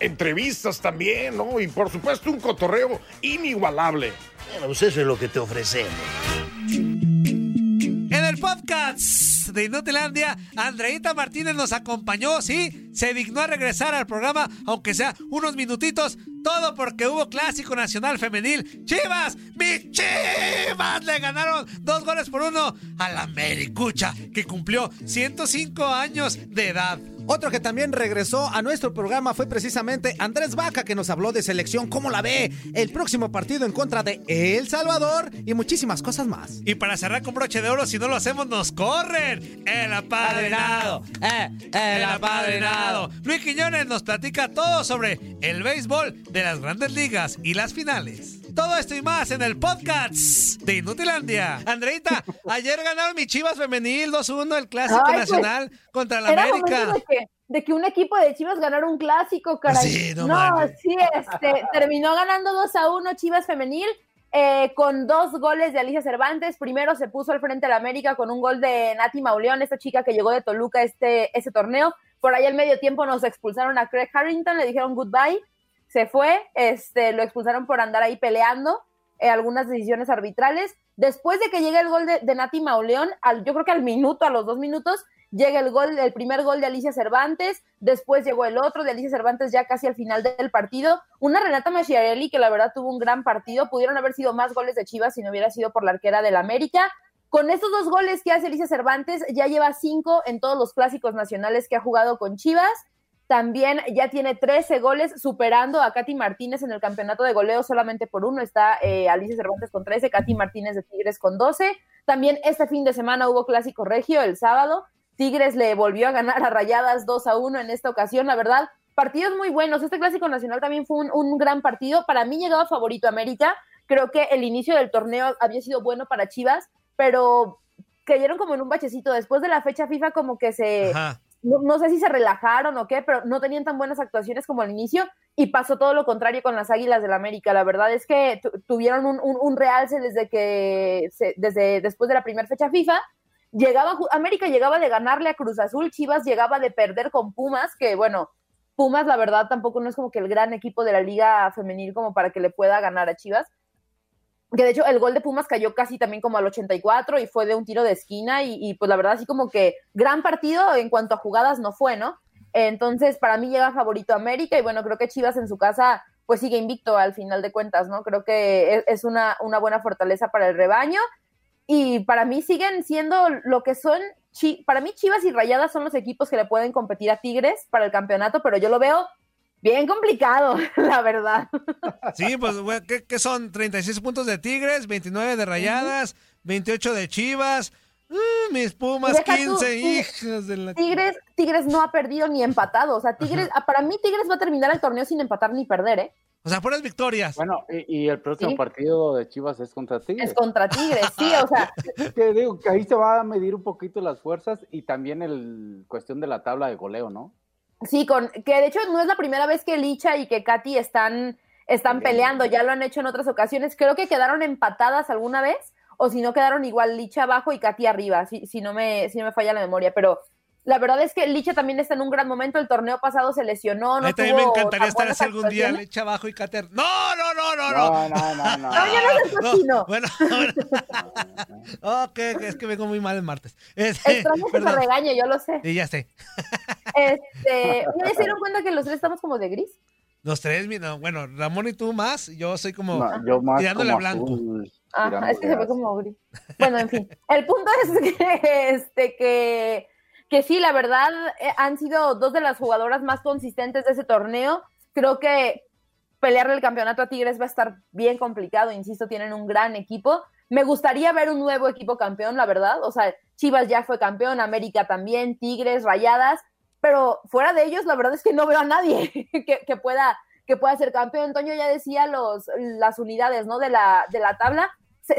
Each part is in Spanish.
Entrevistas también, ¿no? Y por supuesto un cotorreo inigualable. Bueno, pues eso es lo que te ofrecemos. En el podcast de Inutilandia, Andreita Martínez nos acompañó, sí, se dignó a regresar al programa, aunque sea unos minutitos, todo porque hubo clásico nacional femenil. Chivas, mis Chivas le ganaron dos goles por uno a la Mericucha, que cumplió 105 años de edad. Otro que también regresó a nuestro programa fue precisamente Andrés Vaca, que nos habló de selección, cómo la ve, el próximo partido en contra de El Salvador y muchísimas cosas más. Y para cerrar con broche de oro, si no lo hacemos, nos corren. El apadrinado, eh, el apadrinado. Luis Quiñones nos platica todo sobre el béisbol de las grandes ligas y las finales. Todo esto y más en el podcast de Inutilandia. Andreita, ayer ganaron mi Chivas Femenil 2-1 el Clásico Ay, pues, Nacional contra la Era América. de que, de que un equipo de Chivas ganara un clásico, caray. Sí, no no, sí, este, terminó ganando 2 a 1 Chivas Femenil. eh, con dos goles de Alicia Cervantes. Primero se puso al frente de la América con un gol de Nati Mauleón, esta chica que llegó de Toluca este, este torneo. Por ahí al medio tiempo nos expulsaron a Craig Harrington, le dijeron goodbye, se fue, este, lo expulsaron por andar ahí peleando eh, algunas decisiones arbitrales. Después de que llegue el gol de, de Nati Mauleón, al, yo creo que al minuto, a los dos minutos, llega el gol, el primer gol de Alicia Cervantes, después llegó el otro de Alicia Cervantes ya casi al final del partido, una Renata Machiarelli que la verdad tuvo un gran partido, pudieron haber sido más goles de Chivas si no hubiera sido por la arquera del América. Con estos dos goles que hace Alicia Cervantes, ya lleva cinco en todos los clásicos nacionales que ha jugado con Chivas. También ya tiene 13 goles, superando a Katy Martínez en el campeonato de goleo solamente por uno. Está eh, Alicia Cervantes con 13, Katy Martínez de Tigres con 12. También este fin de semana hubo clásico regio el sábado. Tigres le volvió a ganar a Rayadas 2 a 1 en esta ocasión, la verdad. Partidos muy buenos. Este clásico nacional también fue un, un gran partido. Para mí llegaba favorito América. Creo que el inicio del torneo había sido bueno para Chivas, pero cayeron como en un bachecito. Después de la fecha FIFA como que se. No, no sé si se relajaron o qué, pero no tenían tan buenas actuaciones como al inicio y pasó todo lo contrario con las Águilas del la América. La verdad es que tu- tuvieron un, un- realce desde que, se- desde después de la primera fecha FIFA. Llegaba, América llegaba de ganarle a Cruz Azul, Chivas llegaba de perder con Pumas, que bueno, Pumas la verdad tampoco no es como que el gran equipo de la liga femenil como para que le pueda ganar a Chivas. Que de hecho el gol de Pumas cayó casi también como al 84 y fue de un tiro de esquina y, pues la verdad así como que gran partido en cuanto a jugadas no fue, ¿no? Entonces para mí llega favorito América y bueno, creo que Chivas en su casa pues sigue invicto al final de cuentas, ¿no? Creo que es, es una, una buena fortaleza para el rebaño y para mí siguen siendo lo que son, para mí Chivas y Rayadas son los equipos que le pueden competir a Tigres para el campeonato, pero yo lo veo bien complicado, la verdad. Sí, pues, ¿qué, qué son? 36 puntos de Tigres, 29 de Rayadas, 28 de Chivas. Mm, mis Pumas, Deja tú, 15, Tig- hijos de la... Tigres, Tigres no ha perdido ni empatado, o sea, Tigres, ah, para mí Tigres va a terminar el torneo sin empatar ni perder, ¿eh? O sea, puras victorias. Bueno, y, y el próximo Sí. partido de Chivas es contra Tigres. Es contra Tigres, sí, o sea, Que digo que ahí se va a medir un poquito las fuerzas y también el cuestión de la tabla de goleo, ¿no? Sí, con que de hecho no es la primera vez que Licha y que Katy están, están peleando, ya lo han hecho en otras ocasiones. Creo que quedaron empatadas alguna vez, o si no quedaron igual Licha abajo y Katy arriba, si, si, no me, si no me falla la memoria, pero la verdad es que Licha también está en un gran momento. El torneo pasado se lesionó. No a mí también me encantaría estar así algún día, leche abajo y cater. ¡No, no, no, no, no! No, no, no, no. No, ya no es No, bueno, bueno. ok, es que vengo muy mal el martes. Este, Extraño que me perdón. regañe, yo lo sé. Y ya sé. Este, ¿no se dieron cuenta que los tres estamos como de gris? Los tres, mira, bueno, Ramón y tú más, yo soy como No, yo más tirándole como a blanco. azul. Ajá, es que se ve como gris. Bueno, en fin. El punto es que, este, que, que sí, la verdad, eh, han sido dos de las jugadoras más consistentes de ese torneo. Creo que pelearle el campeonato a Tigres va a estar bien complicado. Insisto, tienen un gran equipo. Me gustaría ver un nuevo equipo campeón, la verdad. O sea, Chivas ya fue campeón, América también, Tigres, Rayadas. Pero fuera de ellos, la verdad es que no veo a nadie que, que pueda que pueda ser campeón. Toño ya decía los, las unidades ¿no? de, la, de la tabla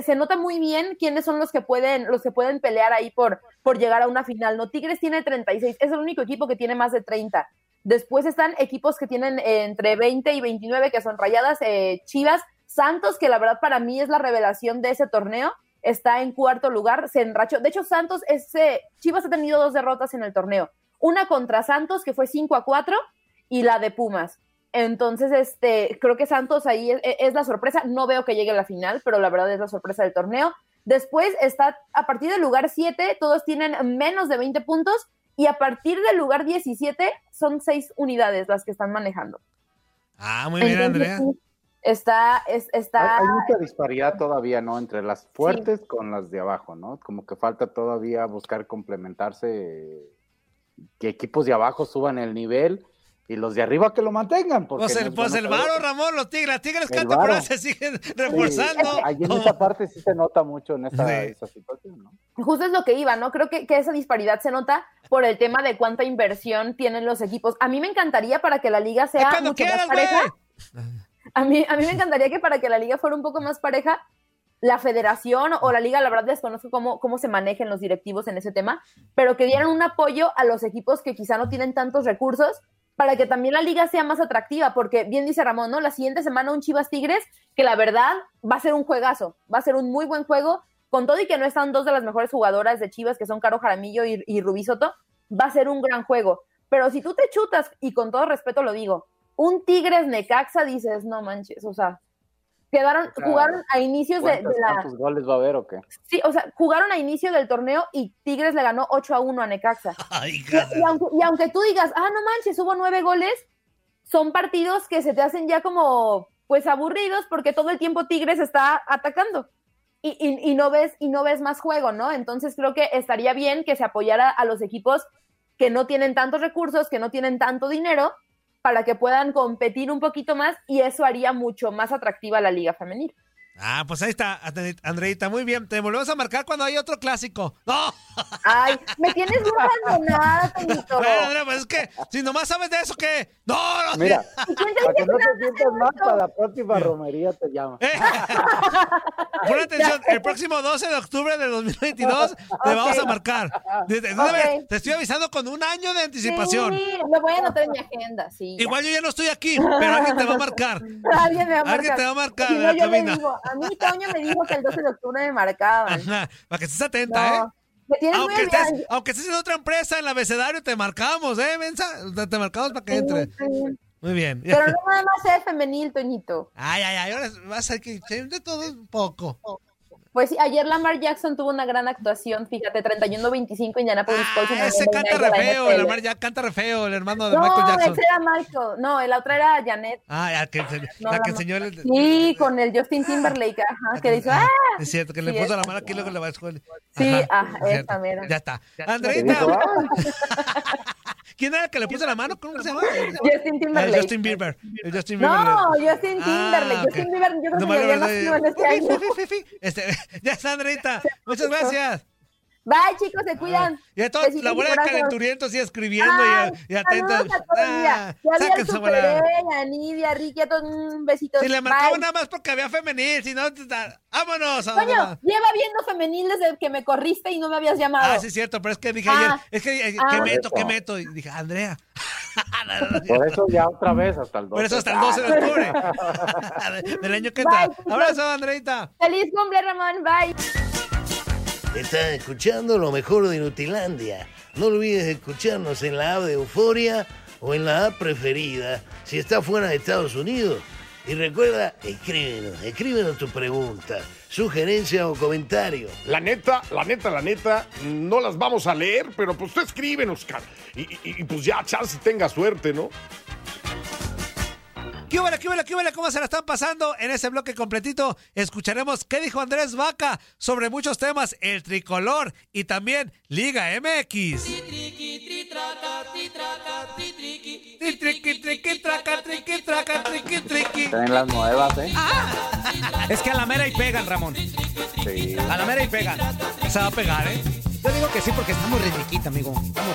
se, nota muy bien quiénes son los que pueden, los que pueden pelear ahí por, por llegar a una final. No, Tigres tiene 36, es el único equipo que tiene más de 30. Después están equipos que tienen eh, entre 20 y 29, que son Rayadas, eh, Chivas, Santos, que la verdad para mí es la revelación de ese torneo, está en cuarto lugar, se enrachó. De hecho, Santos, ese, Chivas ha tenido dos derrotas en el torneo. Una contra Santos, que fue 5 a 4, y la de Pumas. Entonces, este, creo que Santos ahí es, la sorpresa. No veo que llegue a la final, pero la verdad es la sorpresa del torneo. Después está a partir del lugar 7, todos tienen menos de 20 puntos y a partir del lugar 17 son 6 unidades las que están manejando. Ah, muy bien, Andrea. Está, está... Hay, mucha disparidad todavía, ¿no? Entre las fuertes con las de abajo, ¿no? Como que falta todavía buscar complementarse, que equipos de abajo suban el nivel y los de arriba que lo mantengan. pues el, pues el varo, Ramón, los tigres, tigres cantan por se siguen reforzando. ahí en esa parte sí se nota mucho en esa, esa, situación, ¿no? Justo es lo que iba, ¿no? Creo que, que, esa disparidad se nota por el tema de cuánta inversión tienen los equipos. A mí me encantaría para que la liga sea mucho más pareja. A mí, a mí me encantaría que para que la liga fuera un poco más pareja, la federación o la liga, la verdad desconozco cómo, cómo se manejan los directivos en ese tema, pero que dieran un apoyo a los equipos que quizá no tienen tantos recursos para que también la liga sea más atractiva, porque bien dice Ramón, ¿no? La siguiente semana un Chivas Tigres, que la verdad va a ser un juegazo, va a ser un muy buen juego, con todo y que no están dos de las mejores jugadoras de Chivas, que son Caro Jaramillo y, y Rubí Soto, va a ser un gran juego. Pero si tú te chutas, y con todo respeto lo digo, un Tigres Necaxa, dices, no manches, o sea, Quedaron, jugaron a inicios de, la. ¿Cuántos goles va a haber o qué? Sí, o sea, jugaron a inicio del torneo y Tigres le ganó 8 a 1 a Necaxa. y, aunque, tú digas, ah, no manches, hubo nueve goles, son partidos que se te hacen ya como, pues aburridos porque todo el tiempo Tigres está atacando. Y, y, no ves, y no ves más juego, ¿no? Entonces creo que estaría bien que se apoyara a los equipos que no tienen tantos recursos, que no tienen tanto dinero, para que puedan competir un poquito más y eso haría mucho más atractiva la liga femenil. Ah, pues ahí está, Andreita, muy bien. Te volvemos a marcar cuando hay otro clásico. ¡No! Ay, me tienes muy abandonada, Tonito. Bueno, Andrea, pues es que si nomás sabes de eso, ¿qué? ¡No! no Mira, para que no te sientas mal, para la próxima romería te llamo. Eh. Pon atención, el próximo 12 de octubre de 2022 te vamos a marcar. Te estoy avisando con un año de anticipación. Sí, lo voy a anotar en mi agenda, sí. Igual yo ya no estoy aquí, pero alguien te va a marcar. Alguien me va a marcar. Alguien te va a marcar. Si no, a mí Toño me dijo que el 12 de octubre me marcaban. para que estés atenta, ¿eh? aunque, estés, aunque estés en otra empresa, en el abecedario, te marcamos, ¿eh, Mensa? Te marcamos para que entre. Muy bien. Pero no nada más es femenil, Toñito. Ay, ay, ay, ahora vas a que de todo un poco. Pues sí, ayer Lamar Jackson tuvo una gran actuación, fíjate, 31-25 Indianapolis Colts. Ah, ese canta re feo, el Lamar ya canta re feo, el hermano de Michael Jackson. No, ese era Michael, no, la otra era Janet. Ah, ya, que, la que enseñó el... Sí, con el Justin Timberlake, ajá, que dijo, ¡ah! Es cierto, que le puso la mano aquí y luego le va a escuela. Sí, ah, esa mera. Ya está. Andreita. ¿Quién era el que le puso la mano? ¿Cómo se llama? Justin Timberlake. Justin Bieber. Justin Bieber. No, Justin Timberlake. Ah, Justin Bieber, yo creo que ya nació en este año. Este, ya está, Andreita. Muchas gracias. Bye, chicos, se cuidan. Y toda la bola de calenturientos y escribiendo y, y atentos. Ah. A Nidia, Ricky, a todos un besito. Si le marcaba nada más porque había femenil, si no, vámonos. Coño, lleva viendo femenil desde que me corriste y no me habías llamado. Ah, sí, es cierto, pero es que dije ayer, ah. es que, eh, ¿qué meto, qué meto? Y dije, Andrea. Por eso ya otra vez hasta el 12. Por eso hasta el 12 de octubre. Del año que entra. Abrazo, Andreita. Feliz cumple, Ramón. Bye. Estás escuchando lo mejor de Nutilandia. No olvides escucharnos en la app de Euforia o en la app preferida si estás fuera de Estados Unidos. Y recuerda, escríbenos, escríbenos tu pregunta, sugerencia o comentario. La neta, la neta, la neta, no las vamos a leer, pero pues tú escríbenos, cara. Y, y, y pues ya, chance tenga suerte, ¿no? ¿Qué huele, qué huele, qué huele? ¿Cómo se la están pasando? En ese bloque completito escucharemos qué dijo Andrés Vaca sobre muchos temas, el tricolor y también Liga MX. Tri, triqui, triqui, traca, triqui, traca, triqui, triqui. Traen las nuevas, ¿eh? Es que a la mera y pegan, Ramón. Sí. A la mera y pegan. Se va a pegar, ¿eh? Yo digo que sí porque está muy amigo. Está muy.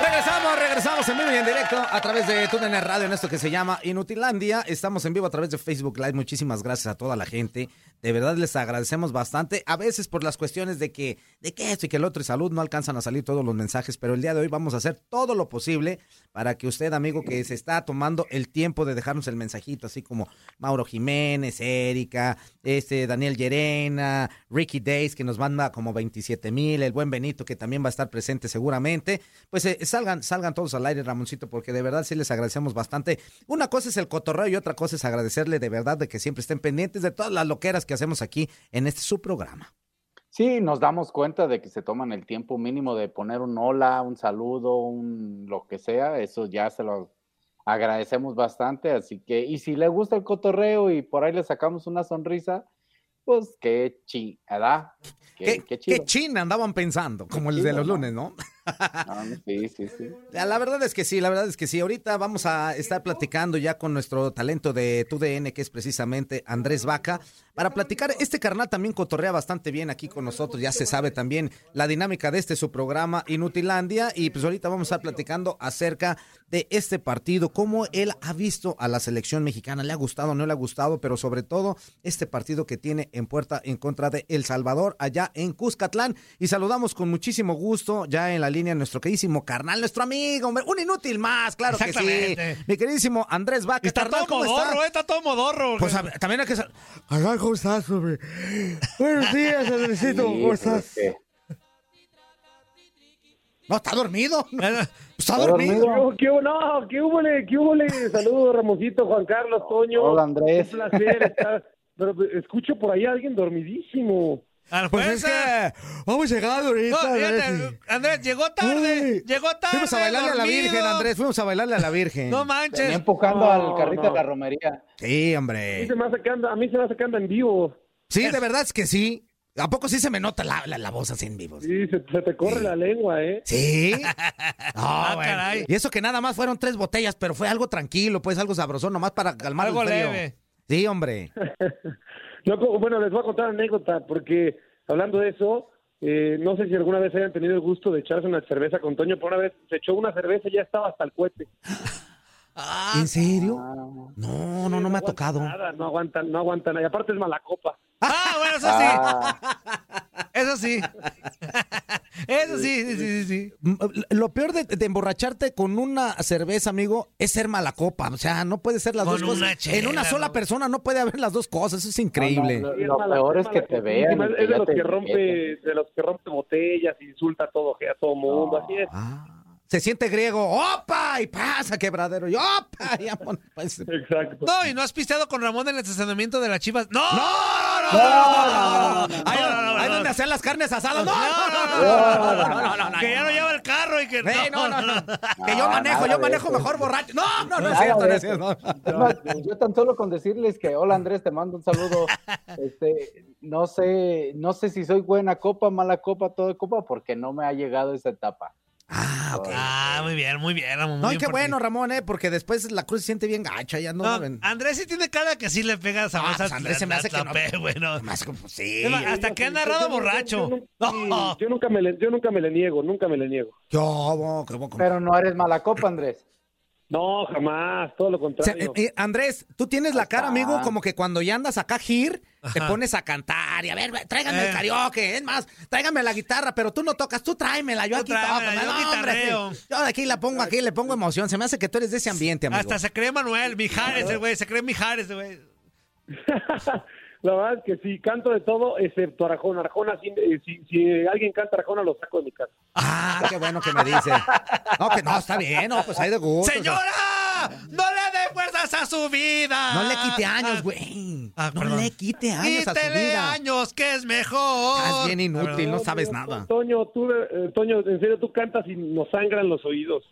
Regresamos, regresamos en vivo y en directo a través de TUDN Radio en esto que se llama Inutilandia. Estamos en vivo a través de Facebook Live. Muchísimas gracias a toda la gente. De verdad les agradecemos bastante. A veces por las cuestiones de que, de que esto y que el otro y salud no alcanzan a salir todos los mensajes, pero el día de hoy vamos a hacer todo lo posible para que usted, amigo, que se está tomando el tiempo de dejarnos el mensajito, así como Mauro Jiménez, Erika, este Daniel Llerena, Ricky Days, que nos manda como 27 mil, el buen Benito, que también va a estar presente seguramente. Pues eh, salgan, salgan todos al aire, Ramoncito, porque de verdad sí les agradecemos bastante. Una cosa es el cotorreo y otra cosa es agradecerle de verdad de que siempre estén pendientes de todas las loqueras que hacemos aquí en este su programa. Sí, nos damos cuenta de que se toman el tiempo mínimo de poner un hola, un saludo, un lo que sea, eso ya se lo agradecemos bastante, así que, y si le gusta el cotorreo y por ahí le sacamos una sonrisa, pues qué chi, ¿verdad? ¿Qué, Qué, qué chido. qué chin andaban pensando, como el de los lunes, ¿no? Sí, sí, sí. La la verdad es que sí, la verdad es que sí. Ahorita vamos a estar platicando ya con nuestro talento de TUDN, que es precisamente Andrés Vaca, para platicar. Este carnal también cotorrea bastante bien aquí con nosotros. Ya se sabe también la dinámica de este su programa Inutilandia. Y pues ahorita vamos a estar platicando acerca de este partido, cómo él ha visto a la selección mexicana. ¿Le ha gustado no le ha gustado? Pero sobre todo este partido que tiene en puerta en contra de El Salvador, allá en Cuscatlán. Y saludamos con muchísimo gusto ya en la línea a nuestro queridísimo carnal, nuestro amigo, hombre, un inútil más, claro que sí. Mi queridísimo Andrés Vaca. Está carnal, todo ¿cómo está? modorro, ¿eh? Está todo modorro. Pues a también hay que... ¿cómo estás, hombre? Buenos días, Andresito, Sí, ¿cómo pues, estás? que- No, está dormido. Está ¿Está dormido. ¿Qué hubo? No, ¿qué hubo? ¿Qué hubo? Saludos, Ramoncito, Juan Carlos, Toño. Hola, Andrés. Un placer estar. Pero escucho por ahí a alguien dormidísimo. Pues es que vamos llegando ahorita. No, fíjate, Andrés, llegó tarde. Uy. Llegó tarde. Fuimos a bailarle a la. Virgen, Andrés. Fuimos a bailarle a la Virgen. No Venía manches. empujando No, al carrito no. de la romería. Sí, A mí hombre. se me hace que anda, a mí se me hace que anda en vivo. Sí, de verdad es que sí. ¿A poco sí se me nota la, la, la voz así en vivo? Sí, se, se te corre la lengua, ¿eh? Sí. No, Ah, bueno. caray. Y eso que nada más fueron tres botellas, pero fue algo tranquilo, pues algo sabrosón, nomás para calmar Algo el frío. leve. Sí, hombre. No, bueno, les voy a contar una anécdota, porque hablando de eso, eh, no sé si alguna vez hayan tenido el gusto de echarse una cerveza con Toño, pero una vez se echó una cerveza y ya estaba hasta el cohete. ¿En serio? Ah, No, no, no me ha aguanta tocado. Nada, no aguantan, no aguantan. nada. Y aparte es mala copa. Ah, bueno, eso ah, sí. Eso sí. Eso sí, sí, sí, sí. sí. Lo peor de, de emborracharte con una cerveza, amigo, es ser mala copa. O sea, no puede ser las Con dos cosas. chela, en una sola ¿no? persona no puede haber las dos cosas. Eso es increíble. no, Lo peor es que te vean Es que de los que rompe, de los que rompe botellas, insulta a todo, a todo mundo, así es. Ah, se siente griego. ¡Opa! Y pasa, quebradero. Y ¡opa! Y pues. Exacto. No, y no has pisteado con Ramón en el estacionamiento de las chivas. ¡No! ¡No, no, no! no, no, Ahí no, no, no, ahí no. donde hacían las carnes asadas. ¡No, No, no, no! no, no, no, no, no, Que ya no lleva el carro y que. Eh, no, no, no. Que yo No, manejo, yo manejo mejor borracho. No, no, no es cierto, no es cierto. Yo tan solo con decirles que hola Andrés, te mando un saludo. Este, no sé, no sé si soy buena copa, mala copa, todo copa, porque no me ha llegado esa etapa. Ah, ok. Ah, muy bien, muy bien, Ramón. No, muy y qué bueno, Ramón, ¿eh? Porque después la cruz se siente bien gacha, ya no, No, saben. Andrés sí tiene cara que sí le pega a Ah, pues esa Andrés se me hace que no. bueno. Más como, sí. Hasta que ha narrado borracho. Yo, No. nunca me le, yo nunca me le niego, nunca me le niego. Yo, como- Pero no eres mala copa, Andrés. No, jamás, todo lo O sea, contrario. eh, eh, Andrés, tú tienes la cara, amigo, como que cuando ya andas acá, Gir, te pones a cantar y a ver, tráigame Eh. el karaoke, es más, tráigame la guitarra, pero tú no tocas, tú tráemela, yo Tú aquí tráemela, toco. yo no, hombre, yo de aquí la pongo aquí, le pongo emoción, se me hace que tú eres de ese ambiente, amigo. Hasta se cree Manuel, Mijares, güey, se cree Mijares, güey. La verdad es que sí, canto de todo, excepto Arjona. Arjona, si, eh, si, si alguien canta Arjona, lo saco de mi casa. Ah, qué bueno que me dice. No, que no, está bien, no, pues hay de gusto. ¡Señora! ¡No a su vida! No le quite años, güey. Ah, no perdón. le quite años a su Quítele vida. años, que es mejor. Estás bien inútil, no No, sabes no, nada. Toño, tú, eh, Toño, en serio, tú cantas y nos sangran los oídos.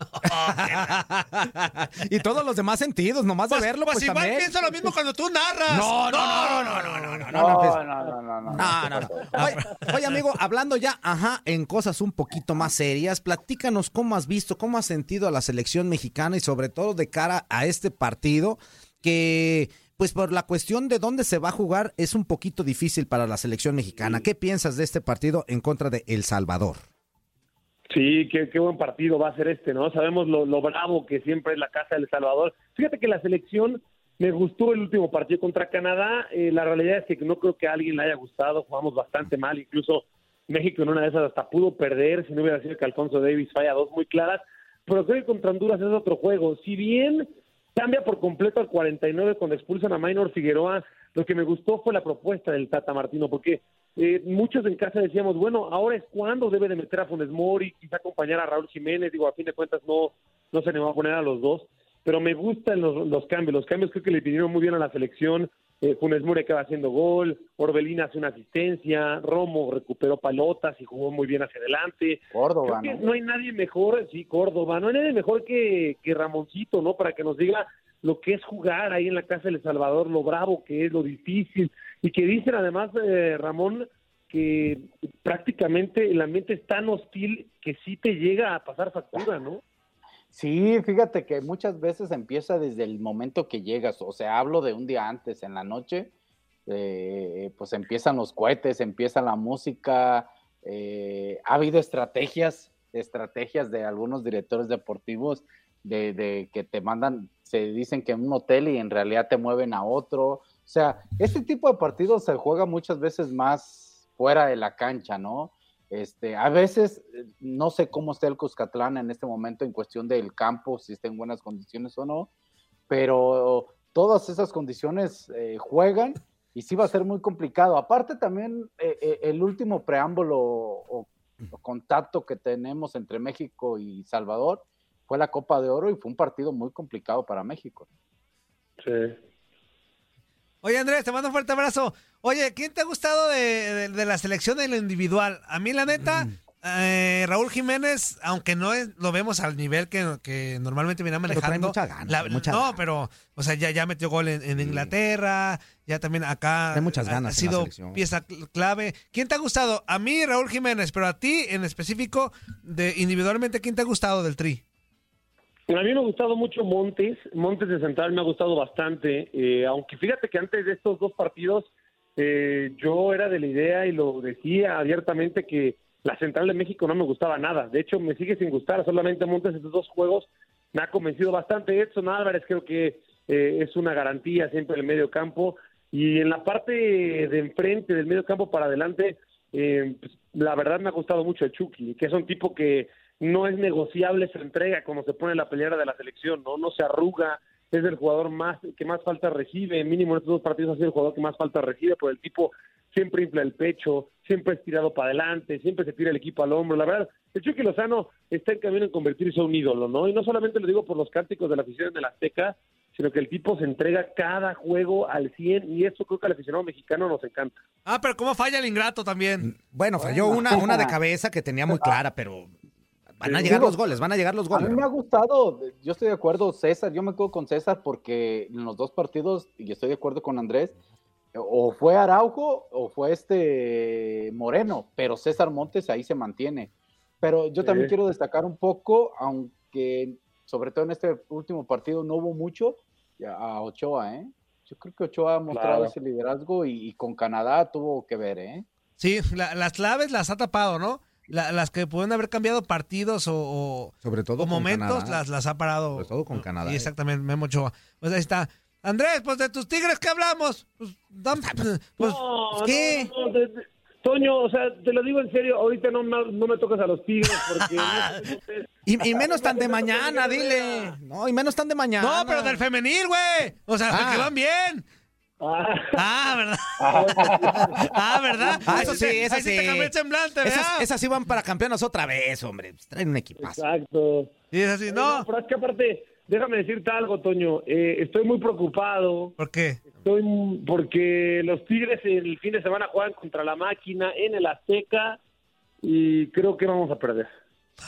y todos los demás sentidos, nomás de Pues, verlo, pues pues, igual también. pienso lo mismo cuando tú narras. No, no, no, no, no, no, no, no, No, no, pues- no, no, no, no. No, no, no. Oye, oye, amigo, hablando ya, ajá, en cosas un poquito más serias, platícanos cómo has visto, cómo has sentido a la selección mexicana y sobre todo de cara a este partido que, pues por la cuestión de dónde se va a jugar, es un poquito difícil para la selección mexicana. ¿Qué piensas de este partido en contra de El Salvador? Sí, qué, qué buen partido va a ser este, ¿no? Sabemos lo, lo bravo que siempre es la casa del Salvador. Fíjate que la selección me gustó el último partido contra Canadá. Eh, la realidad es que no creo que a alguien le haya gustado. Jugamos bastante mal. Incluso México en una de esas hasta pudo perder si no hubiera sido que Alfonso Davis falla dos muy claras. Pero creo que contra Honduras es otro juego. Si bien cambia por completo al 49 cuando expulsan a Maynor Figueroa, lo que me gustó fue la propuesta del Tata Martino, porque eh, muchos en casa decíamos, bueno, ahora es cuando debe de meter a Funes Mori, quizá acompañar a Raúl Jiménez, digo, a fin de cuentas no, no se le va a poner a los dos, pero me gustan los, los cambios, los cambios creo que le vinieron muy bien a la selección, eh, Funes Mori acaba haciendo gol, Orbelín hace una asistencia, Romo recuperó palotas y jugó muy bien hacia adelante. Córdoba, Creo que ¿no? no hay nadie mejor, sí, Córdoba, no hay nadie mejor que, que Ramoncito, ¿no? Para que nos diga lo que es jugar ahí en la casa del Salvador, lo bravo que es, lo difícil, y que dicen además, eh, Ramón, que prácticamente el ambiente es tan hostil que sí te llega a pasar factura, ¿no? Sí, fíjate que muchas veces empieza desde el momento que llegas, o sea, hablo de un día antes, en la noche, eh, pues empiezan los cohetes, empieza la música, eh, ha habido estrategias, estrategias de algunos directores deportivos de, de que te mandan, se dicen que en un hotel y en realidad te mueven a otro, o sea, este tipo de partidos se juega muchas veces más fuera de la cancha, ¿no? Este, a veces eh, no sé cómo está el Cuscatlán en este momento en cuestión del campo, si está en buenas condiciones o no, pero todas esas condiciones eh, juegan y sí va a ser muy complicado. Aparte también eh, eh, el último preámbulo o, o contacto que tenemos entre México y Salvador fue la Copa de Oro y fue un partido muy complicado para México. Sí. Oye, Andrés, te mando un fuerte abrazo. Oye, ¿quién te ha gustado de, de- de la selección de lo individual? A mí, la neta, eh, Raúl Jiménez, aunque no es- lo vemos al nivel que, que normalmente viene Pero trae manejando. mucha gana, la- mucha no, gana. pero, o sea, ya, ya metió gol en, en Inglaterra, ya también acá. Trae muchas ha- ganas Ha en sido pieza cl- clave. ¿Quién te ha gustado? A mí, Raúl Jiménez, pero a ti en específico, de individualmente, ¿quién te ha gustado del Tri? A mí me ha gustado mucho Montes, Montes de Central me ha gustado bastante, eh, aunque fíjate que antes de estos dos partidos eh, yo era de la idea y lo decía abiertamente que la Central de México no me gustaba nada, de hecho me sigue sin gustar, solamente Montes estos dos juegos. Me ha convencido bastante, Edson Álvarez creo que eh, es una garantía siempre en el medio campo. Y en la parte de enfrente del medio campo para adelante, eh, pues, la verdad me ha gustado mucho el Chucky, que es un tipo que no es negociable su entrega como se pone la peleera de la selección, no no se arruga, es el jugador más que más falta recibe, mínimo en estos dos partidos ha sido el jugador que más falta recibe, pero el tipo siempre infla el pecho, siempre es tirado para adelante, siempre se tira el equipo al hombro, la verdad, el Chucky Lozano está en camino en convertirse en un ídolo, ¿no? Y no solamente lo digo por los cánticos de la afición de la Azteca, sino que el tipo se entrega cada juego al 100 y eso creo que al aficionado mexicano nos encanta. Ah, pero ¿cómo falla el ingrato también? Bueno, falló una, una de cabeza que tenía muy clara, pero van a llegar los goles, van a llegar los A mí goles. me ha gustado, yo estoy de acuerdo, César, yo me quedo con César porque en los dos partidos, y estoy de acuerdo con Andrés, o fue Araujo o fue este Moreno, pero César Montes ahí se mantiene. Pero yo también Sí. quiero destacar un poco, aunque sobre todo en este último partido no hubo mucho, a Ochoa, ¿eh? Yo creo que Ochoa ha mostrado Claro. ese liderazgo y, y con Canadá tuvo que ver, ¿eh? Sí, la- las claves las ha tapado, ¿no? La- las que pueden haber cambiado partidos o, o- Sobre todo o con momentos Canadá. las, las ha parado. Sobre todo con Canadá, Y eh. exactamente, Memo Ochoa. Pues ahí está. Andrés, pues de tus tigres, ¿qué hablamos? Pues, dam- pues, No, pues, ¿qué? no, no, de- de- Toño, o sea, te lo digo en serio, ahorita no, no, me tocas a los tigres porque... y menos tan de mañana, dile. No, y menos tan de mañana. No, pero del femenil, güey. O sea, Ah. que van bien. Ah, ¿verdad? ah, ¿verdad? Ah, eso sí, eso sí. te cambió el semblante. Esas, esas sí van para campeonas otra vez, hombre. Pues traen un equipazo. exacto. Y es así, No, no. pero es que aparte, déjame decirte algo, Toño. Eh, estoy muy preocupado. ¿Por qué? Estoy porque los Tigres el fin de semana juegan contra la máquina en el Azteca y creo que vamos a perder.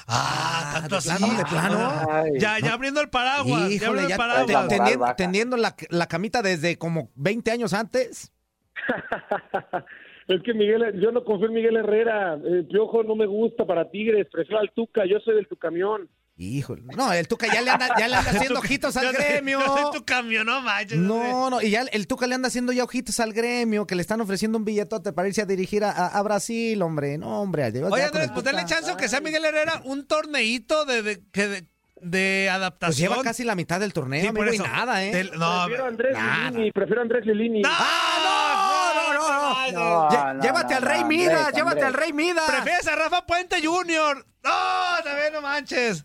Ah, tanto ¿de así. plano, de plano? Ay, Ya, ya abriendo el paraguas. ya Híjole, abriendo el ya paraguas. te- Baja, tendiendo, baja. tendiendo la, la camita desde como 20 años antes. es que Miguel, yo no confío en Miguel Herrera. El Piojo no me gusta para Tigres, prefiero al Tuca. Yo soy del tu camión. Híjole. No, el Tuca ya le anda, ya le anda haciendo ojitos al Yo soy- gremio. Yo soy tu cambio, no manches. No, no, y ya el Tuca le anda haciendo ya ojitos al gremio, que le están ofreciendo un billetote para irse a dirigir a, a- a Brasil, hombre. No, hombre. Oye, Andrés, pues Tuca. dale chance que sea Miguel Herrera un torneito de, de, que de, de Pues adaptación. lleva casi la mitad del torneo, Sí, por amigo, y nada, ¿eh? Del- no, prefiero a Andrés nada. Lilini, prefiero a Andrés Lilini. ¡No! ¡Ah, no, no, no, no! No, llévate no, al Rey Midas, llévate al Rey Midas. ¿Prefieres a Rafa Puente Jr.? ¡No! También no manches.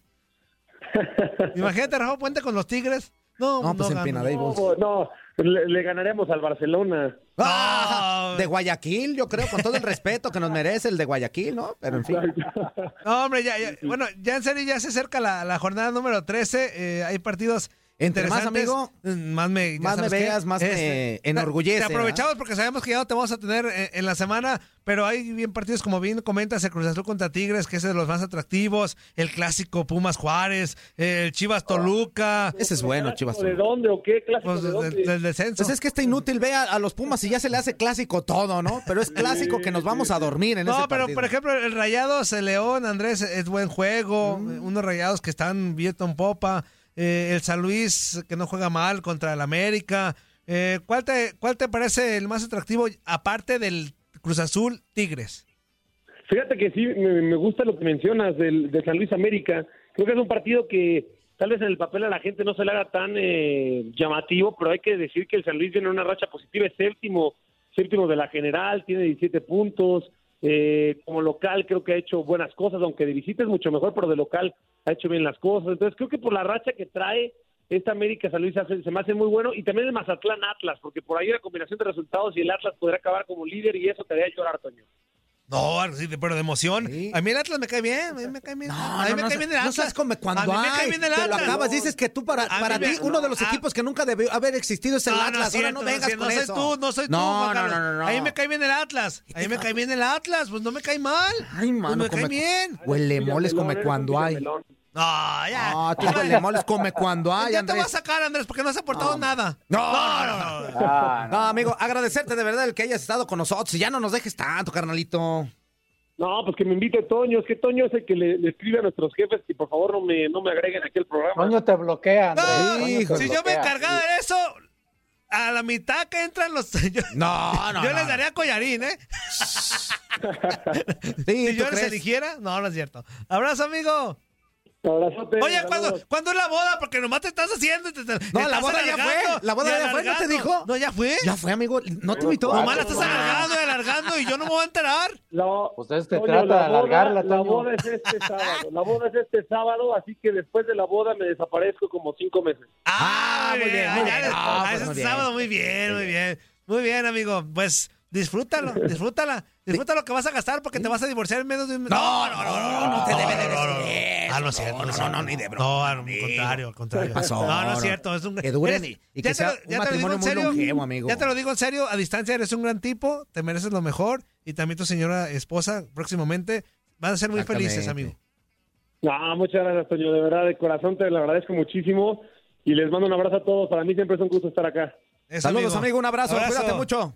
Imagínate Rafa Puente con los Tigres. No, No, pues gana. empinadeiros. No, no, le, le ganaremos al Barcelona. Ah, No. de Guayaquil, yo creo, con todo el respeto que nos merece el de Guayaquil, ¿no? Pero en fin. No, hombre, ya, ya- bueno, ya en serio ya se acerca la, la jornada número 13. eh, hay partidos Entre más, amigo, más me, ya más me qué, veas, más me enorgullece, Te aprovechamos porque sabemos que ya no te vamos a tener en, en la semana, pero hay bien partidos como bien comentas, el Cruz Azul contra Tigres, que es de los más atractivos, el clásico Pumas Juárez, el Chivas Toluca, Ese es bueno, Chivas. ¿De dónde o qué? ¿Clásico pues, de del, dónde? del descenso. Pues es que está inútil, ve a, a los Pumas y ya se le hace clásico todo, ¿no? Pero es clásico que nos vamos a dormir en No, ese pero partido. por ejemplo, el Rayados, el León, Andrés, es buen juego. Mm. eh, Unos Rayados que están viento en popa. Eh, el San Luis, que no juega mal contra el América. Eh, ¿cuál, te, ¿Cuál te parece el más atractivo, aparte del Cruz Azul Tigres? Fíjate que sí, me, me gusta lo que mencionas del, de San Luis América. Creo que es un partido que tal vez en el papel a la gente no se le haga tan eh, llamativo, pero hay que decir que el San Luis tiene una racha positiva, es séptimo, séptimo de la general, tiene 17 puntos. Eh, como local creo que ha hecho buenas cosas, aunque de visita es mucho mejor, pero de local ha hecho bien las cosas. Entonces creo que por la racha que trae esta América San Luis hace- se me hace muy bueno y también el Mazatlán Atlas, porque por ahí una combinación de resultados y el Atlas podrá acabar como líder y eso te haría llorar, Toño. No, sí, pero de emoción. Sí. A mí el Atlas me cae bien, a mí me cae bien. No, a mí no, me no, cae no, bien el no Atlas. sabes como cuando a mí me cae hay, bien el te lo Atlas. acabas, dices que tú para, para ti uno de los ah. equipos que nunca debió haber existido es el No, no Atlas, ahora cierto, no no vengas cierto, con no soy eso. tú, no soy tú, No, no, no, no, no. A mí me cae bien el Atlas. A mí me cae bien el Atlas, pues no me cae mal. Ay, pues mano, me cae bien. Huele moles come cuando hay. No, ya. No, tú huele moles come cuando hay, ya te voy a sacar, Andrés, porque no has aportado nada. No, no, no. no. Ah, no. No, amigo, agradecerte de verdad el que hayas estado con nosotros y ya no nos dejes tanto, carnalito. No, pues que me invite Toño, es que Toño es el que le, le escribe a nuestros jefes y por favor no me, no me agreguen aquí al programa. Toño te bloquea, Andrés. No, Toño te si yo me encargara de eso, a la mitad que entran los. Yo, No, no, yo no. les daría collarín, ¿eh? Sí, Si ¿tú yo les eligiera, no, no es cierto. Abrazo, amigo. Abrazote, Oye. ¿cuándo, ¿cuándo es la boda? Porque nomás te estás haciendo. y te- te- No, te la boda ya fue, la boda ya fue, ¿no te dijo? No, ya fue. Ya fue, amigo. No te invitó. Nomás la estás alargando y alargando y yo no me voy a enterar. La- Ustedes te Toño, trata la de alargarla, boda- La Toño. boda es este sábado. La boda es este sábado, así que después de la boda me desaparezco como cinco meses. Ah, muy bien, muy ah, bien. No, ah, muy bien. sábado, muy bien, muy bien. Muy bien, amigo. Pues disfrútalo, disfrútala. Disfruta lo que vas a gastar porque te vas a divorciar en menos de un mes. No, no, no, no, no te debe de no, no, decir. Ah, no es cierto. No, no, no, ni de broma, No, al contrario, al contrario. No, no es No. cierto. Es un... Que duren y- que ya te sea lo- un matrimonio en muy serio. longevo, amigo. Ya te lo digo en serio, a distancia eres un gran tipo, te mereces lo mejor y también tu señora esposa próximamente van a ser muy felices, amigo. No, muchas gracias, Toño. De verdad, de corazón te lo agradezco muchísimo y les mando un abrazo a todos. Para mí siempre es un gusto estar acá. Eso, Saludos, amigo. Un abrazo. Abrazo. Cuídate mucho.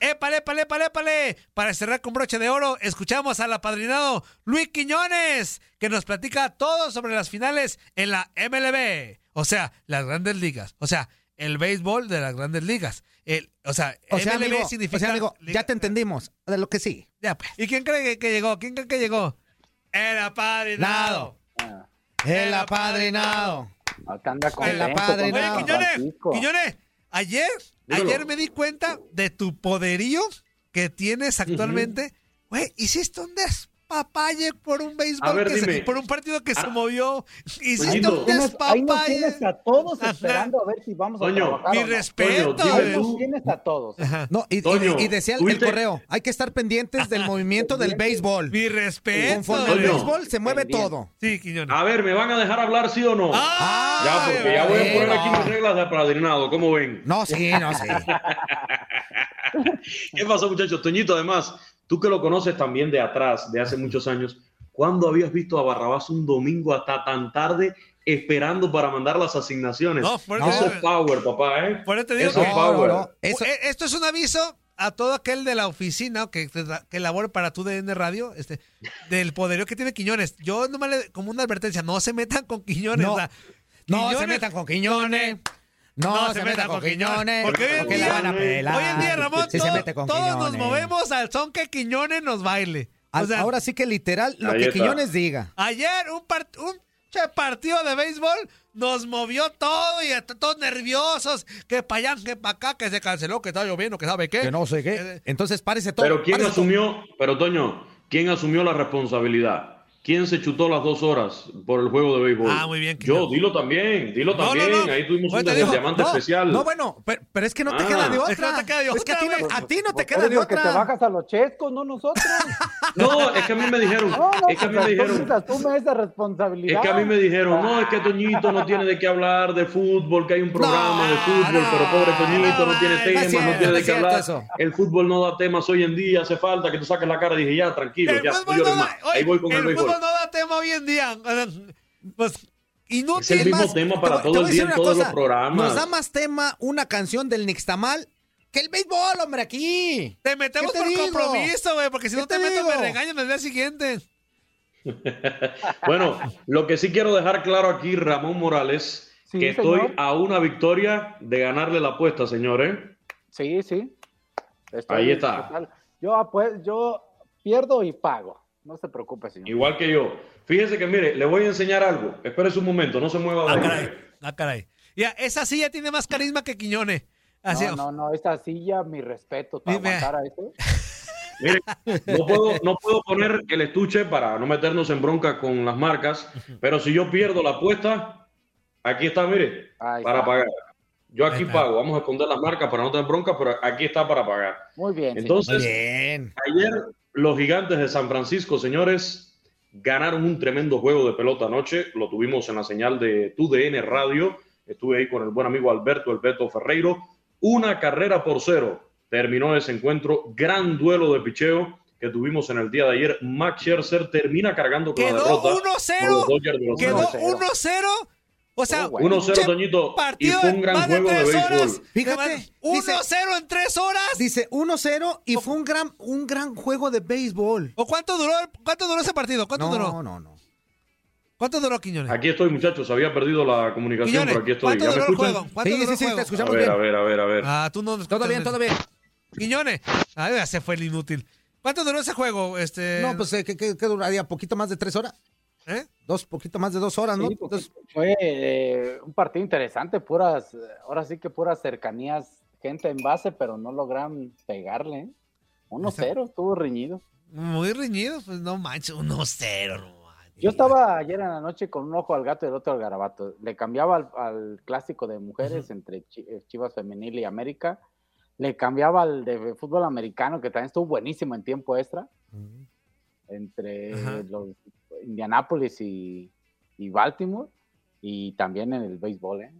¡Épale, épale, épale, épale! Para cerrar con broche de oro, escuchamos al apadrinado Luis Quiñones, que nos platica todo sobre las finales en la MLB. O sea, las grandes ligas. O sea, el béisbol de las grandes ligas. El, o sea, O sea, MLB amigo, significa... o sea, amigo, liga- ya te entendimos. De lo que sí. Ya, pues. ¿Y quién cree que, que llegó? ¿Quién cree que llegó? El apadrinado. Nado. El apadrinado. Acá anda El apadrinado. Oye, Quiñones. Quiñones, ayer, Dímelo. ayer me di cuenta de tu poderío que tienes actualmente. Güey, hiciste un despapalle por un béisbol, ver, que se- por un partido que se Ah. movió. Hiciste Toñito. un ahí nos despapalle. tienes a todos Ajá. esperando a ver si vamos a Toño, trabajar Mi respeto. Toño. Nos tienes a todos. Ajá. No, y, y- Toño, y decía el, el correo, hay que estar pendientes del movimiento del béisbol. Mi respeto. Conforme Toño. béisbol se mueve Pendiente. todo. Sí, Quiñones. A ver, ¿me van a dejar hablar sí o no? Ah, ya, porque ya voy a poner aquí mis reglas de apadrinado. ¿Cómo ven? No, sí, no, sí. ¿Qué pasó, muchachos? Toñito, además, tú que lo conoces también de atrás, de hace muchos años, ¿cuándo habías visto a Barrabás un domingo hasta tan tarde esperando para mandar las asignaciones? No, por Eso es power, papá, ¿eh? Por eso te digo Eso que- es power. no. Eso, Eh, Esto es un aviso a todo aquel de la oficina que, que labore para tu DN Radio, este, del poderío que tiene Quiñones. Yo nomás le, como una advertencia, no se metan con Quiñones. No. o sea, no se metan con Quiñones. No, se metan con Quiñones. Porque hoy en Porque la día- van a pelar. Hoy en día, Ramón, Si se todo- mete con todos nos movemos al son que Quiñones nos baile. O sea, ahora sí que literal, lo que está. Quiñones diga. ayer un, part- un che partido de béisbol nos movió todo y todos nerviosos, que para allá, que para acá, que se canceló, que está lloviendo, que sabe qué. Que no sé qué. Eh, Entonces párese todo. Pero ¿quién todo. asumió, pero Toño, ¿quién asumió la responsabilidad? ¿Quién se chutó las dos horas por el juego de béisbol? Ah, muy bien, Yo, dilo también, dilo No, no, también. no. Ahí tuvimos un diamante no, especial. No, bueno, pero, pero es que no te Ah. queda de otra. Es que no te queda de Es que a ti no, otra, a ti no te queda de lo que te otra. bajas a los chescos, no nosotros. No, es que a mí me dijeron, No, no, es que a mí me dijeron, asume esa responsabilidad. es que a mí me dijeron, no, es que Toñito no tiene de qué hablar de fútbol, que hay un programa de fútbol, no, pero pobre Toñito no, no, tiene temas, no, tiene de qué hablar. eso. El fútbol no da temas hoy en día, hace falta que tú saques la cara. Dije, ya, tranquilo, ya, no llores más. Ahí voy con el béisbol. No tema hoy en día. Pues inútil. Es el mismo más, tema te para voy- todo te el día en todos cosa, los programas. Nos da más tema una canción del Nixtamal que el béisbol, hombre, aquí. Te metemos ¿Qué te por digo? compromiso, güey, porque si ¿Qué no te, te meto digo? me regañan el día siguiente. Bueno, lo que sí quiero dejar claro aquí, Ramón Morales, Sí, que señor. estoy a una victoria de ganarle la apuesta, señores. Sí, sí. Estoy Ahí está. total. Yo, apue- yo pierdo y pago. No se preocupe, señor. Igual que yo. Fíjese que, mire, le voy a enseñar algo. Espérese un momento, no se mueva Ah, caray. Ah, caray. Ya, esa silla tiene más carisma que Quiñones. Así, No, no, no, esta silla, mi respeto para Dime. aguantar a eso. Mire, no puedo, no puedo poner el estuche para no meternos en bronca con las marcas, pero si yo pierdo la apuesta, aquí está, mire, Ahí para está. pagar. Yo aquí Ahí pago, vamos a esconder las marcas para no tener bronca, pero aquí está para pagar. Muy bien. Entonces, Bien. Ayer los gigantes de San Francisco, señores, ganaron un tremendo juego de pelota anoche. Lo tuvimos en la señal de TUDN Radio. Estuve ahí con el buen amigo Alberto, el Beto Ferreiro. Una carrera por cero. Terminó ese encuentro. Gran duelo de picheo que tuvimos en el día de ayer. Max Scherzer termina cargando con la Quedó derrota. 1-0. con los Dodgers de Los Quedó Ángeles. 1-0. O sea, Oh, bueno. 1-0, che, Toñito. Y partido fue un gran más de juego de tres béisbol. horas. Fíjate, dice- 1-0 en tres horas. Dice 1-0 y fue un gran, un gran juego de béisbol. ¿O cuánto duró, cuánto duró ese partido? ¿Cuánto No, duró? no, no. ¿Cuánto duró Quiñones? Aquí estoy, muchachos. Había perdido la comunicación, Quiñones, pero aquí estoy. ¿cuánto ¿Ya me duró el escuchan? juego? ¿Cuánto Sí, duró sí, el sí, juego? te A escuchamos ver, bien. a ver, a ver, a ver. Ah, tú no nos Todo bien, todo bien. Quiñones. Ah, ya se fue el inútil. ¿Cuánto duró ese juego? Este, No, pues, eh, ¿qué, qué- qué duraría? ¿Poquito más de tres horas? ¿Eh? Dos, poquito más de dos horas, ¿no? Sí, porque Entonces, fue eh, un partido interesante, puras, ahora sí que puras cercanías, gente en base, pero no logran pegarle. ¿eh? 1-0, estuvo reñido. Muy reñido, pues no manches, 1-0, no. Yo estaba ayer en la noche con un ojo al gato y el otro al garabato. Le cambiaba al, al clásico de mujeres entre eh, Chivas Femenil y América. le cambiaba al de fútbol americano, que también estuvo buenísimo en tiempo extra, entre los Indianapolis y, y Baltimore, y también en el béisbol, ¿eh?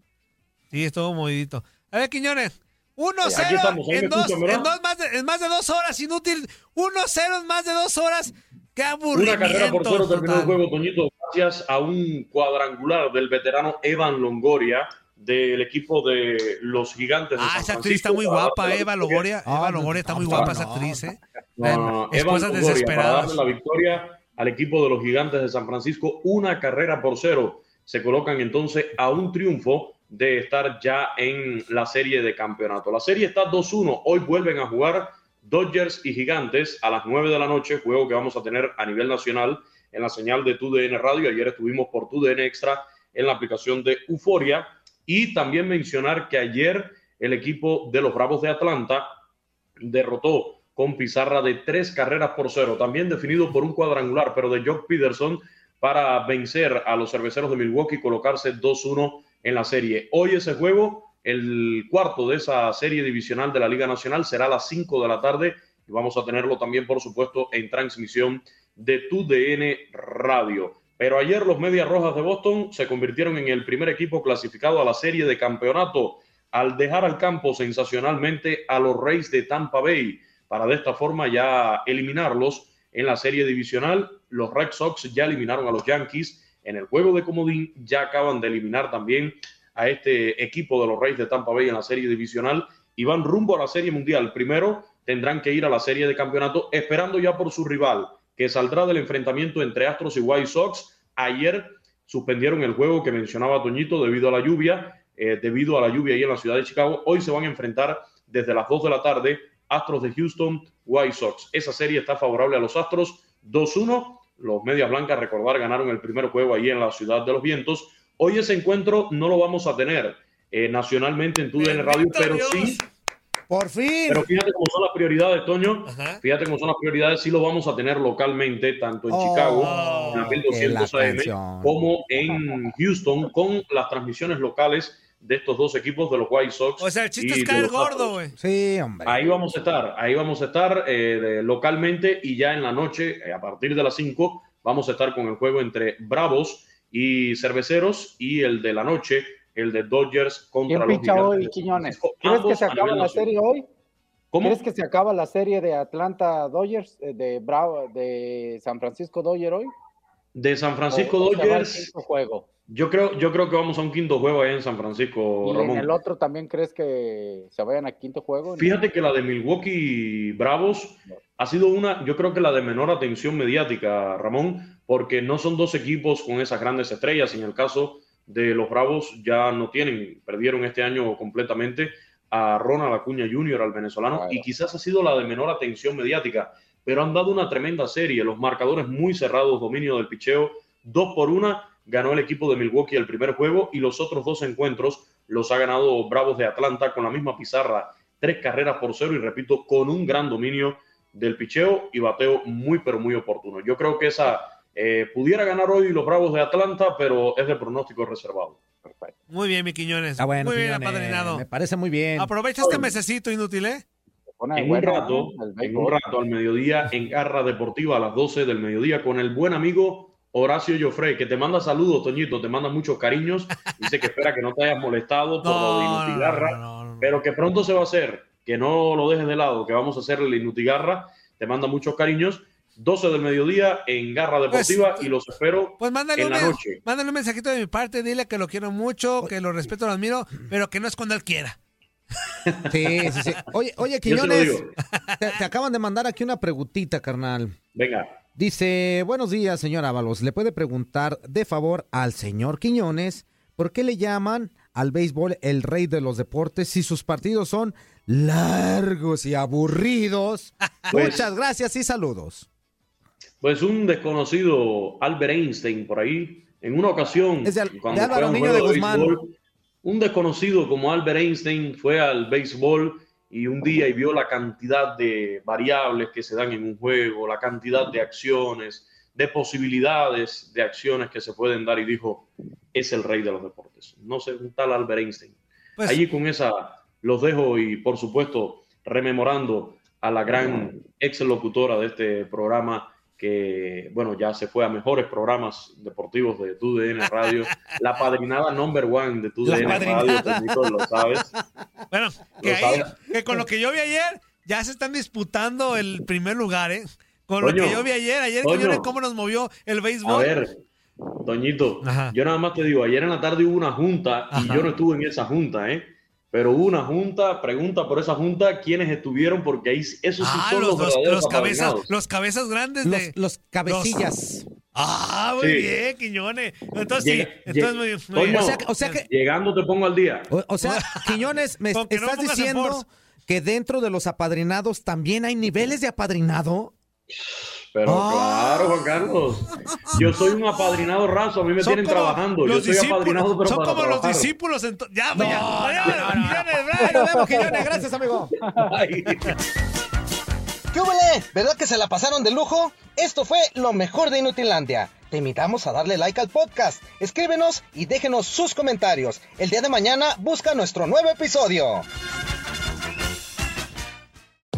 Sí, estuvo movidito. A ver, Quiñones. 1-0 Aquí estamos, ahí me en, en, dos más de, en más de dos horas, inútil. 1-0 en más de dos horas. ¡Qué aburrimiento! Una carrera por cero terminó el juego, Toñito, gracias a un cuadrangular del veterano Evan Longoria del equipo de los gigantes de Ah, San esa actriz está muy para guapa, Eva. Longoria. Ah, Eva Longoria está muy no, guapa no, esa actriz, ¿eh? No, no, no. Evan Esposas Longoria para desesperadas. darle la victoria al equipo de los gigantes de San Francisco, una carrera por cero. Se colocan entonces a un triunfo de estar ya en la serie de campeonato. La serie está 2-1. Hoy vuelven a jugar Dodgers y Gigantes a las 9 de la noche, juego que vamos a tener a nivel nacional en la señal de TUDN Radio. Ayer estuvimos por TUDN Extra en la aplicación de Euforia. Y también mencionar que ayer el equipo de los Bravos de Atlanta derrotó con pizarra de tres carreras por cero, también definido por un cuadrangular, pero de Jock Peterson para vencer a los cerveceros de Milwaukee y colocarse 2-1 en la serie. Hoy ese juego, el cuarto de esa serie divisional de la Liga Nacional, será a las 5 de la tarde y vamos a tenerlo también, por supuesto, en transmisión de tu DN Radio. Pero ayer los Medias Rojas de Boston se convirtieron en el primer equipo clasificado a la serie de campeonato al dejar al campo sensacionalmente a los Rays de Tampa Bay para de esta forma ya eliminarlos en la serie divisional. Los Red Sox ya eliminaron a los Yankees en el juego de comodín, ya acaban de eliminar también a este equipo de los Rays de Tampa Bay en la serie divisional y van rumbo a la serie mundial. Primero tendrán que ir a la serie de campeonato esperando ya por su rival, que saldrá del enfrentamiento entre Astros y White Sox. Ayer suspendieron el juego que mencionaba Toñito debido a la lluvia, eh, debido a la lluvia ahí en la ciudad de Chicago. Hoy se van a enfrentar desde las 2 de la tarde Astros de Houston, White Sox. Esa serie está favorable a los Astros 2-1. Los Medias Blancas, recordar, ganaron el primer juego ahí en la ciudad de los vientos. Hoy ese encuentro no lo vamos a tener eh, nacionalmente en TUDN Radio, pero Dios. sí Por fin. pero fíjate cómo son las prioridades, Toño. Ajá. Fíjate cómo son las prioridades. Sí lo vamos a tener localmente, tanto en Oh, Chicago, en la que 1200 la AM, como en Houston, con las transmisiones locales de estos dos equipos de los White Sox. O sea, el chiste y es caer los gordo, güey. Sí, hombre. Ahí vamos a estar, ahí vamos a estar eh, de- localmente y ya en la noche, eh, a partir de las 5, vamos a estar con el juego entre Bravos y Cerveceros y el de la noche, el de Dodgers contra ¿Quién los picha Gigantes hoy, Quiñones? ¿Crees que se acaba la serie hoy? ¿Cómo? ¿Crees que se acaba la serie de Atlanta Dodgers, eh, de Bravo, de San Francisco Dodgers hoy? De San Francisco ¿O- o se va al Dodgers, juego? yo creo, yo creo que vamos a un quinto juego ahí en San Francisco, ¿Y Ramón. en el otro también crees que se vayan a quinto juego? Fíjate que la de Milwaukee Bravos ha sido una, yo creo que la de menor atención mediática, Ramón, porque no son dos equipos con esas grandes estrellas. En el caso de los Bravos ya no tienen, perdieron este año completamente a Ronald Acuña Jr., al venezolano, Claro. y quizás ha sido la de menor atención mediática, pero han dado una tremenda serie, los marcadores muy cerrados, dominio del picheo, dos por una, ganó el equipo de Milwaukee el primer juego y los otros dos encuentros los ha ganado Bravos de Atlanta con la misma pizarra, tres carreras por cero y repito, con un gran dominio del picheo y bateo muy pero muy oportuno. Yo creo que esa eh, pudiera ganar hoy los Bravos de Atlanta, pero es de pronóstico reservado. Perfecto. Muy bien, mi Quiñones. Bueno, Muy bien, apadrinado. Me parece muy bien. Aprovecha este mesecito inútil, ¿eh? En un rato, ¿no? El en un rato al mediodía, en Garra Deportiva a las 12 del mediodía, con el buen amigo Horacio Joffre, que te manda saludos, Toñito, te manda muchos cariños. Dice que espera que no te hayas molestado por lo de No, no, Inutigarra, no, no, no, no. pero que pronto se va a hacer, que no lo dejes de lado, que vamos a hacerle la Inutigarra. Te manda muchos cariños. 12 del mediodía en Garra Deportiva Pues, y los espero Pues mándale en la noche. mándale un mensajito de mi parte, dile que lo quiero mucho, que lo respeto, lo admiro, pero que no es cuando él quiera. Sí, sí, sí. Oye, oye, Quiñones, te, te acaban de mandar aquí una preguntita, carnal. Venga. Dice, buenos días, señor Ábalos. ¿Le puede preguntar de favor al señor Quiñones por qué le llaman al béisbol el rey de los deportes si sus partidos son largos y aburridos? Pues- Muchas gracias y saludos. Pues un desconocido Albert Einstein por ahí, en una ocasión, Es de cuando de Álvaro Niño de Guzmán. béisbol, un desconocido como Albert Einstein fue al béisbol y un día y vio la cantidad de variables que se dan en un juego, la cantidad de acciones, de posibilidades de acciones que se pueden dar y dijo, es el rey de los deportes. No sé, un tal Albert Einstein. Pues, Allí con esa los dejo y por supuesto rememorando a la gran ex locutora de este programa que, bueno, ya se fue a mejores programas deportivos de TUDN Radio, la padrinada number one de TUDN Radio, lo sabes. Bueno, que, ahí, que con lo que yo vi ayer, ya se están disputando el primer lugar, ¿eh? Con lo que yo vi ayer, ayer Toño, cómo nos movió el béisbol. A ver, Toñito, yo nada más te digo, ayer en la tarde hubo una junta y yo no estuve en esa junta, ¿eh? Pero hubo una junta, pregunta por esa junta quiénes estuvieron, porque ahí esos sí ah, son los, los, los cabezas, los cabezas grandes de los, cabecillas. Ah, muy bien, Quiñones. Entonces sí, entonces muy, bien. o, sea, que llegando te pongo al día. O, sea, Quiñones, me estás diciendo que dentro de los apadrinados también hay niveles de apadrinado. Pero ah. claro, Juan Carlos. Yo soy un apadrinado raso, a mí me tienen trabajando. Yo soy apadrinado, pero Son como los discípulos. Ya, no, ya, Nos vemos, Gracias, amigo. ¿Qué huele? ¿Verdad que se la pasaron de lujo? Esto fue lo mejor de Inutilandia. Te invitamos a darle like al podcast, escríbenos y déjenos sus comentarios. El día de mañana busca nuestro nuevo episodio.